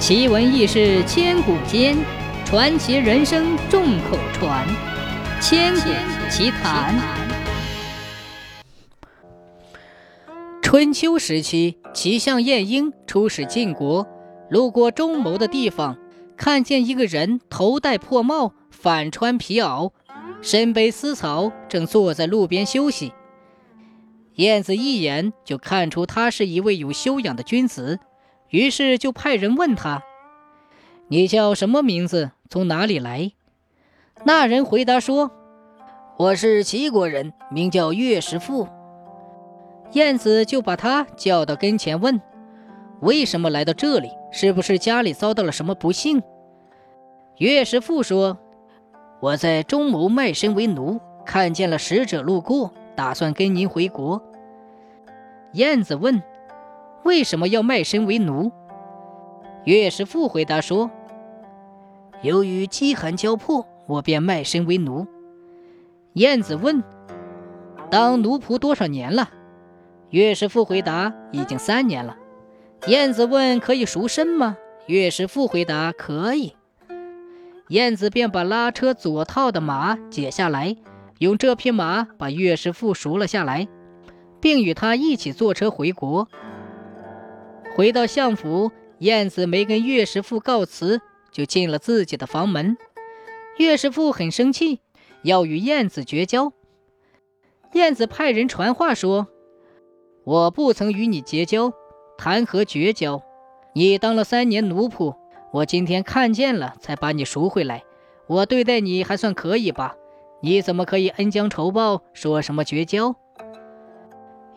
奇闻异事千古间，传奇人生众口传。千古奇谈。春秋时期，齐相晏婴出使晋国，路过钟牟的地方，看见一个人头戴破帽，反穿皮袄，身背丝草，正坐在路边休息。晏子一眼就看出他是一位有修养的君子。于是就派人问他：“你叫什么名字？从哪里来？”那人回答说：“我是齐国人，名叫岳师傅。”燕子就把他叫到跟前问：“为什么来到这里？是不是家里遭到了什么不幸？”岳师傅说：“我在中牟卖身为奴，看见了使者路过，打算跟您回国。”燕子问。为什么要卖身为奴？岳师傅回答说：“由于饥寒交迫，我便卖身为奴。”燕子问：“当奴仆多少年了？”岳师傅回答：“已经三年了。”燕子问：“可以赎身吗？”岳师傅回答：“可以。”燕子便把拉车左套的马解下来，用这匹马把岳师傅赎了下来，并与他一起坐车回国。回到相府，燕子没跟岳师傅告辞，就进了自己的房门。岳师傅很生气，要与燕子绝交。燕子派人传话说：“我不曾与你结交，谈何绝交？你当了三年奴仆，我今天看见了，才把你赎回来。我对待你还算可以吧？你怎么可以恩将仇报，说什么绝交？”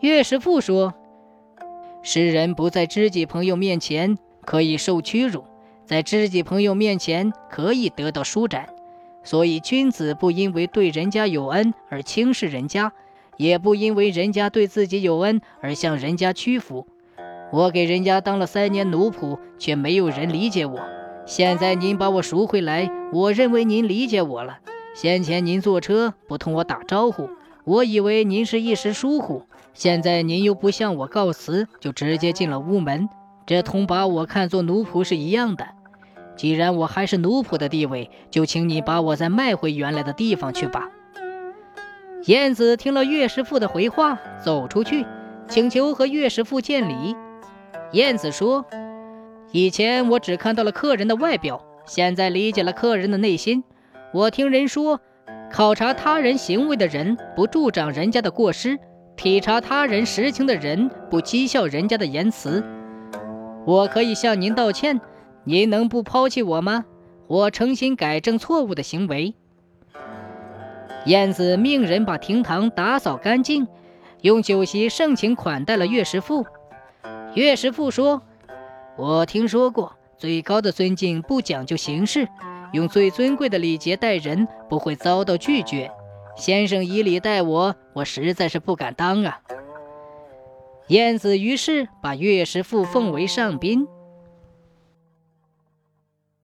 岳师傅说。世人不在知己朋友面前可以受屈辱，在知己朋友面前可以得到舒展。所以，君子不因为对人家有恩而轻视人家，也不因为人家对自己有恩而向人家屈服。我给人家当了三年奴仆，却没有人理解我。现在您把我赎回来，我认为您理解我了。先前您坐车不同我打招呼，我以为您是一时疏忽。现在您又不向我告辞，就直接进了屋门，这同把我看作奴仆是一样的。既然我还是奴仆的地位，就请你把我再卖回原来的地方去吧。燕子听了岳师傅的回话，走出去，请求和岳师傅见礼。燕子说：“以前我只看到了客人的外表，现在理解了客人的内心。我听人说，考察他人行为的人，不助长人家的过失。”体察他人实情的人，不讥笑人家的言辞。我可以向您道歉，您能不抛弃我吗？我诚心改正错误的行为。燕子命人把厅堂打扫干净，用酒席盛情款待了岳师傅。岳师傅说：“我听说过，最高的尊敬不讲究形式，用最尊贵的礼节待人，不会遭到拒绝。”先生以礼待我，我实在是不敢当啊。燕子于是把岳师父奉为上宾。